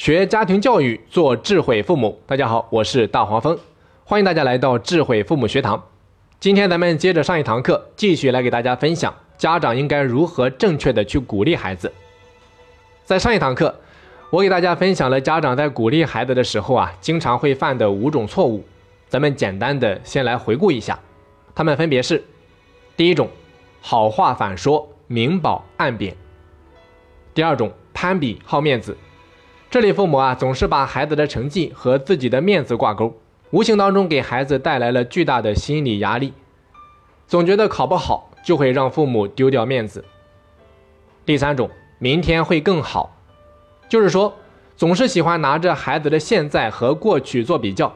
学家庭教育，做智慧父母。大家好，我是大黄蜂，欢迎大家来到智慧父母学堂。今天咱们接着上一堂课，继续来给大家分享家长应该如何正确的去鼓励孩子。在上一堂课，我给大家分享了家长在鼓励孩子的时候啊，经常会犯的五种错误。咱们简单的先来回顾一下，他们分别是：第一种，好话反说，明褒暗贬；第二种，攀比好面子。这里父母啊，总是把孩子的成绩和自己的面子挂钩，无形当中给孩子带来了巨大的心理压力，总觉得考不好就会让父母丢掉面子。第三种，明天会更好，就是说，总是喜欢拿着孩子的现在和过去做比较，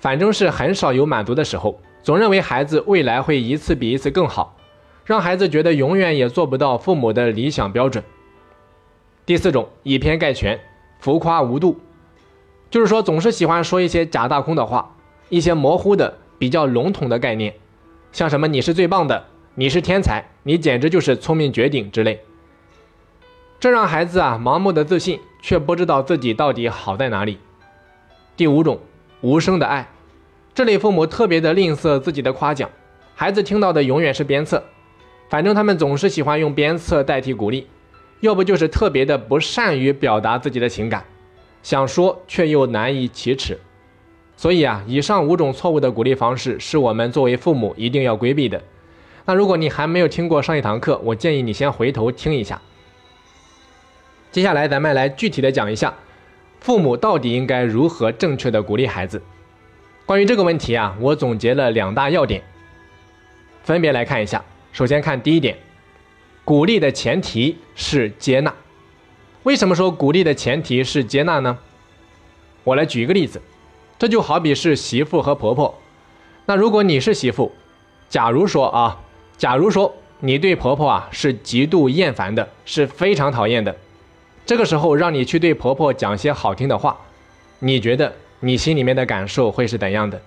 反正是很少有满足的时候，总认为孩子未来会一次比一次更好，让孩子觉得永远也做不到父母的理想标准。第四种，以偏概全。浮夸无度，就是说总是喜欢说一些假大空的话，一些模糊的、比较笼统的概念，像什么“你是最棒的”“你是天才”“你简直就是聪明绝顶”之类，这让孩子啊盲目的自信，却不知道自己到底好在哪里。第五种，无声的爱，这类父母特别的吝啬自己的夸奖，孩子听到的永远是鞭策，反正他们总是喜欢用鞭策代替鼓励。要不就是特别的不善于表达自己的情感，想说却又难以启齿，所以啊，以上五种错误的鼓励方式是我们作为父母一定要规避的。那如果你还没有听过上一堂课，我建议你先回头听一下。接下来咱们来具体的讲一下，父母到底应该如何正确的鼓励孩子。关于这个问题啊，我总结了两大要点，分别来看一下。首先看第一点。鼓励的前提是接纳。为什么说鼓励的前提是接纳呢？我来举一个例子，这就好比是媳妇和婆婆。那如果你是媳妇，假如说啊，假如说你对婆婆啊是极度厌烦的，是非常讨厌的，这个时候让你去对婆婆讲些好听的话，你觉得你心里面的感受会是怎样的？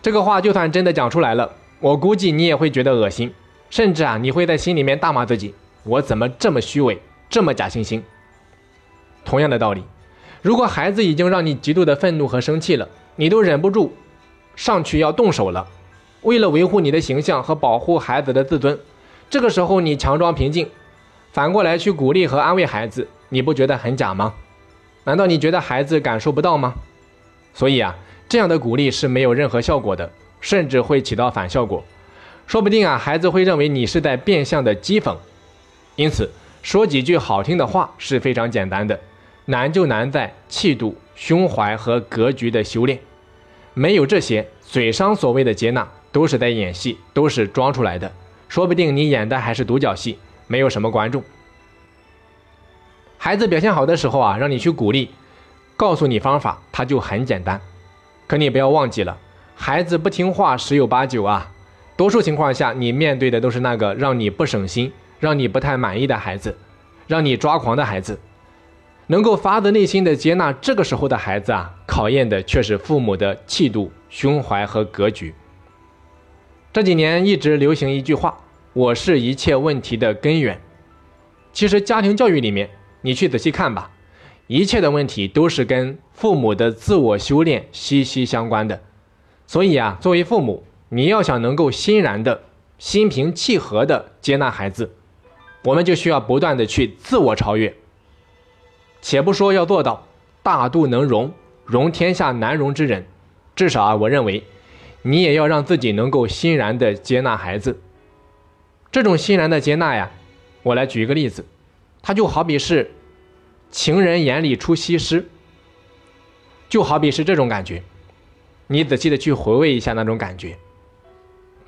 这个话就算真的讲出来了，我估计你也会觉得恶心。甚至啊，你会在心里面大骂自己：“我怎么这么虚伪，这么假惺惺？”同样的道理，如果孩子已经让你极度的愤怒和生气了，你都忍不住上去要动手了，为了维护你的形象和保护孩子的自尊，这个时候你强装平静，反过来去鼓励和安慰孩子，你不觉得很假吗？难道你觉得孩子感受不到吗？所以啊，这样的鼓励是没有任何效果的，甚至会起到反效果。说不定啊，孩子会认为你是在变相的讥讽，因此说几句好听的话是非常简单的，难就难在气度、胸怀和格局的修炼。没有这些，嘴上所谓的接纳都是在演戏，都是装出来的。说不定你演的还是独角戏，没有什么观众。孩子表现好的时候啊，让你去鼓励，告诉你方法，他就很简单。可你不要忘记了，孩子不听话十有八九啊。多数情况下，你面对的都是那个让你不省心、让你不太满意的孩子，让你抓狂的孩子。能够发自内心的接纳这个时候的孩子啊，考验的却是父母的气度、胸怀和格局。这几年一直流行一句话：“我是一切问题的根源。”其实家庭教育里面，你去仔细看吧，一切的问题都是跟父母的自我修炼息息相关的。所以啊，作为父母，你要想能够欣然的、心平气和的接纳孩子，我们就需要不断的去自我超越。且不说要做到大度能容，容天下难容之人，至少啊，我认为你也要让自己能够欣然的接纳孩子。这种欣然的接纳呀，我来举一个例子，它就好比是情人眼里出西施，就好比是这种感觉。你仔细的去回味一下那种感觉。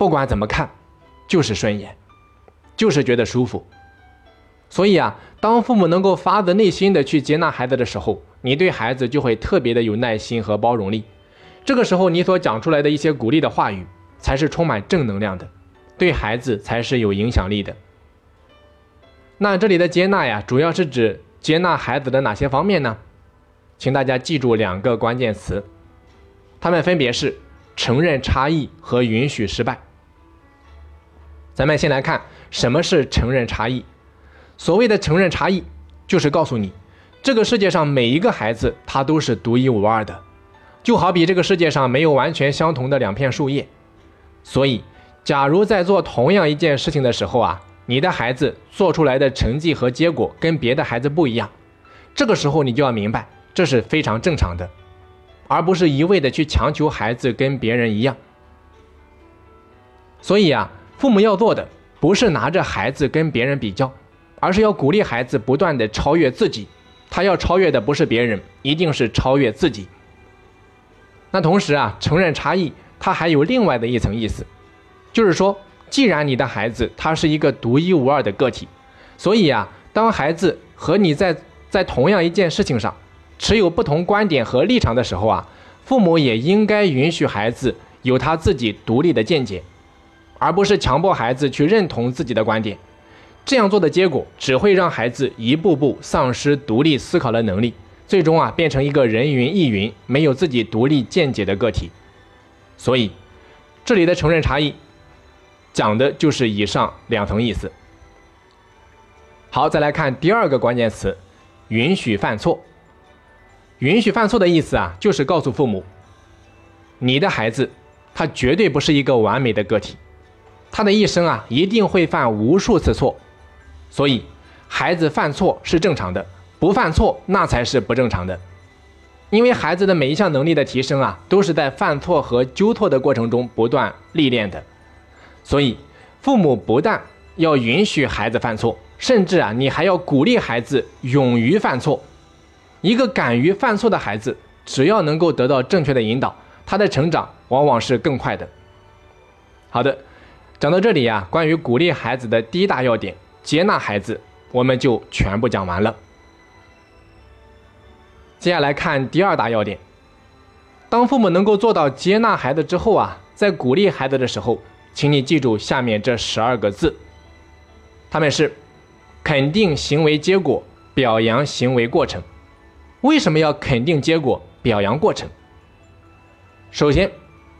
不管怎么看，就是顺眼，就是觉得舒服。所以啊，当父母能够发自内心的去接纳孩子的时候，你对孩子就会特别的有耐心和包容力。这个时候，你所讲出来的一些鼓励的话语，才是充满正能量的，对孩子才是有影响力的。那这里的接纳呀，主要是指接纳孩子的哪些方面呢？请大家记住两个关键词，它们分别是承认差异和允许失败。咱们先来看什么是承认差异。所谓的承认差异，就是告诉你，这个世界上每一个孩子他都是独一无二的，就好比这个世界上没有完全相同的两片树叶。所以，假如在做同样一件事情的时候啊，你的孩子做出来的成绩和结果跟别的孩子不一样，这个时候你就要明白，这是非常正常的，而不是一味的去强求孩子跟别人一样。所以啊，父母要做的不是拿着孩子跟别人比较，而是要鼓励孩子不断的超越自己。他要超越的不是别人，一定是超越自己。那同时啊，承认差异，它还有另外的一层意思，就是说，既然你的孩子他是一个独一无二的个体，所以啊，当孩子和你在在同样一件事情上持有不同观点和立场的时候啊，父母也应该允许孩子有他自己独立的见解，而不是强迫孩子去认同自己的观点。这样做的结果只会让孩子一步步丧失独立思考的能力，最终啊变成一个人云亦云、没有自己独立见解的个体。所以，这里的承认差异，讲的就是以上两层意思。好，再来看第二个关键词：允许犯错。允许犯错的意思啊，就是告诉父母，你的孩子他绝对不是一个完美的个体，他的一生啊一定会犯无数次错。所以，孩子犯错是正常的，不犯错那才是不正常的。因为孩子的每一项能力的提升啊，都是在犯错和纠错的过程中不断历练的。所以，父母不但要允许孩子犯错，甚至啊，你还要鼓励孩子勇于犯错。一个敢于犯错的孩子，只要能够得到正确的引导，他的成长往往是更快的。好的，讲到这里呀，关于鼓励孩子的第一大要点。接纳孩子，我们就全部讲完了。接下来看第二大要点。当父母能够做到接纳孩子之后啊，在鼓励孩子的时候，请你记住下面这十二个字，他们是肯定行为结果，表扬行为过程。为什么要肯定结果，表扬过程？首先，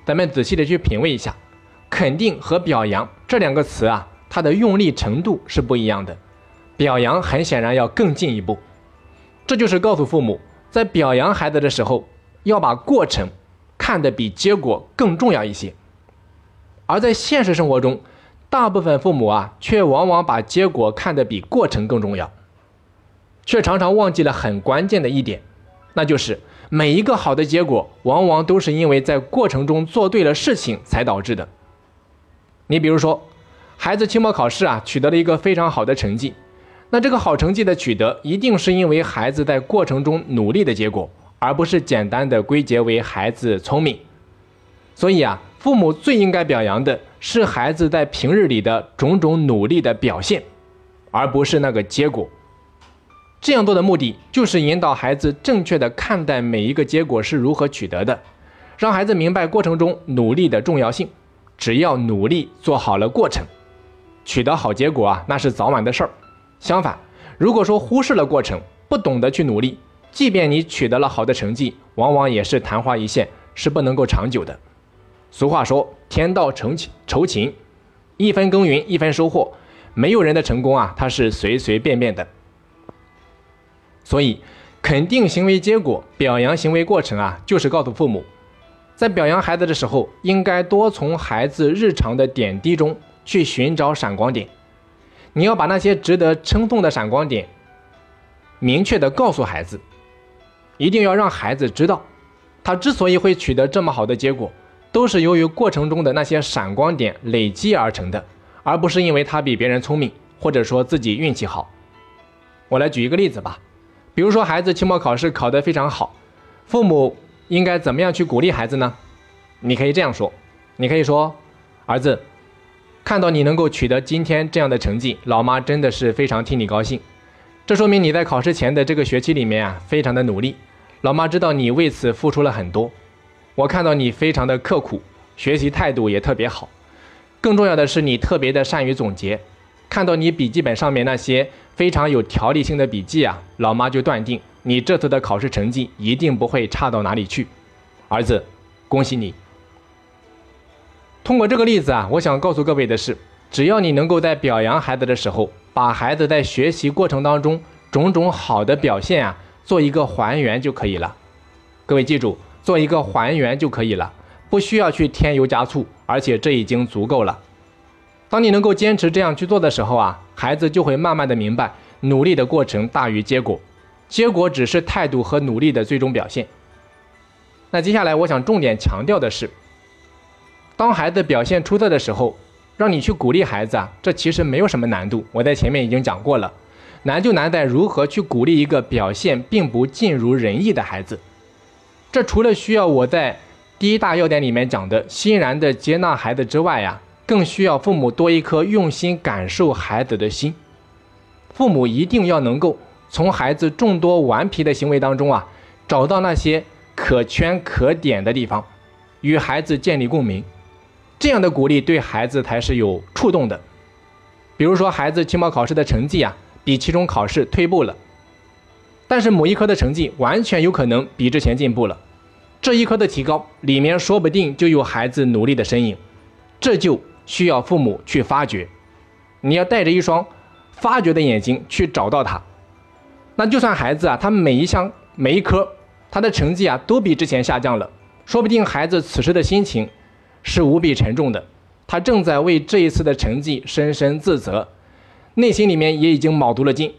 咱们仔细的去品味一下，肯定和表扬这两个词啊。它的用力程度是不一样的，表扬很显然要更进一步，这就是告诉父母，在表扬孩子的时候，要把过程看得比结果更重要一些。而在现实生活中，大部分父母啊，却往往把结果看得比过程更重要，却常常忘记了很关键的一点，那就是每一个好的结果，往往都是因为在过程中做对了事情才导致的。你比如说。孩子期末考试啊，取得了一个非常好的成绩，那这个好成绩的取得，一定是因为孩子在过程中努力的结果，而不是简单的归结为孩子聪明。所以啊，父母最应该表扬的是孩子在平日里的种种努力的表现，而不是那个结果。这样做的目的，就是引导孩子正确的看待每一个结果是如何取得的，让孩子明白过程中努力的重要性。只要努力做好了过程。取得好结果啊，那是早晚的事儿。相反，如果说忽视了过程，不懂得去努力，即便你取得了好的成绩，往往也是昙花一现，是不能够长久的。俗话说：“天道酬勤，酬勤，一分耕耘一分收获。”没有人的成功啊，它是随随便便的。所以，肯定行为结果，表扬行为过程啊，就是告诉父母，在表扬孩子的时候，应该多从孩子日常的点滴中。去寻找闪光点，你要把那些值得称颂的闪光点明确的告诉孩子，一定要让孩子知道，他之所以会取得这么好的结果，都是由于过程中的那些闪光点累积而成的，而不是因为他比别人聪明，或者说自己运气好。我来举一个例子吧，比如说孩子期末考试考得非常好，父母应该怎么样去鼓励孩子呢？你可以这样说，你可以说，儿子。看到你能够取得今天这样的成绩，老妈真的是非常替你高兴。这说明你在考试前的这个学期里面啊，非常的努力。老妈知道你为此付出了很多。我看到你非常的刻苦，学习态度也特别好。更重要的是，你特别的善于总结。看到你笔记本上面那些非常有条理性的笔记啊，老妈就断定你这次的考试成绩一定不会差到哪里去。儿子，恭喜你。通过这个例子啊，我想告诉各位的是，只要你能够在表扬孩子的时候，把孩子在学习过程当中种种好的表现啊做一个还原就可以了。各位记住，做一个还原就可以了，不需要去添油加醋，而且这已经足够了。当你能够坚持这样去做的时候啊，孩子就会慢慢的明白，努力的过程大于结果，结果只是态度和努力的最终表现。那接下来我想重点强调的是，当孩子表现出色的时候，让你去鼓励孩子啊，这其实没有什么难度。我在前面已经讲过了，难就难在如何去鼓励一个表现并不尽如人意的孩子。这除了需要我在第一大要点里面讲的欣然的接纳孩子之外呀，更需要父母多一颗用心感受孩子的心。父母一定要能够从孩子众多顽皮的行为当中啊，找到那些。可圈可点的地方，与孩子建立共鸣，这样的鼓励对孩子才是有触动的。比如说，孩子期末考试的成绩啊，比期中考试退步了，但是某一科的成绩完全有可能比之前进步了。这一科的提高里面说不定就有孩子努力的身影，这就需要父母去发掘。你要带着一双发掘的眼睛去找到他。那就算孩子啊，他每一项每一科。他的成绩啊都比之前下降了，说不定孩子此时的心情是无比沉重的，他正在为这一次的成绩深深自责，内心里面也已经卯足了劲，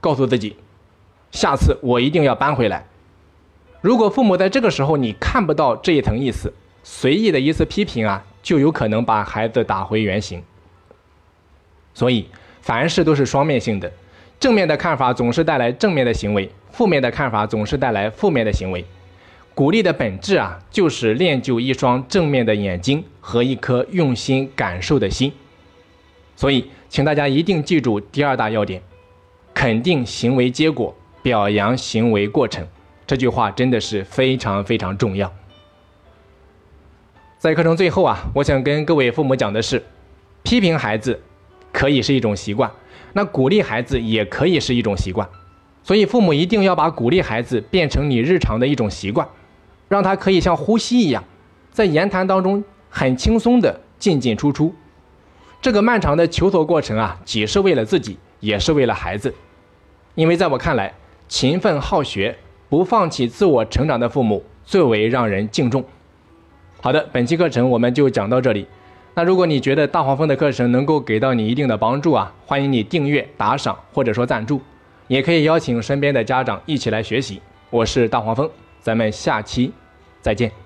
告诉自己，下次我一定要扳回来。如果父母在这个时候你看不到这一层意思，随意的一次批评啊，就有可能把孩子打回原形。所以凡事都是双面性的，正面的看法总是带来正面的行为。负面的看法总是带来负面的行为。鼓励的本质啊，就是练就一双正面的眼睛和一颗用心感受的心。所以，请大家一定记住第二大要点：肯定行为结果，表扬行为过程。这句话真的是非常非常重要。在课程最后啊，我想跟各位父母讲的是：批评孩子可以是一种习惯，那鼓励孩子也可以是一种习惯。所以，父母一定要把鼓励孩子变成你日常的一种习惯，让他可以像呼吸一样，在言谈当中很轻松的进进出出。这个漫长的求索过程啊，既是为了自己，也是为了孩子。因为在我看来，勤奋好学、不放弃自我成长的父母最为让人敬重。好的，本期课程我们就讲到这里。那如果你觉得大黄蜂的课程能够给到你一定的帮助啊，欢迎你订阅、打赏或者说赞助。也可以邀请身边的家长一起来学习。我是大黄蜂，咱们下期再见。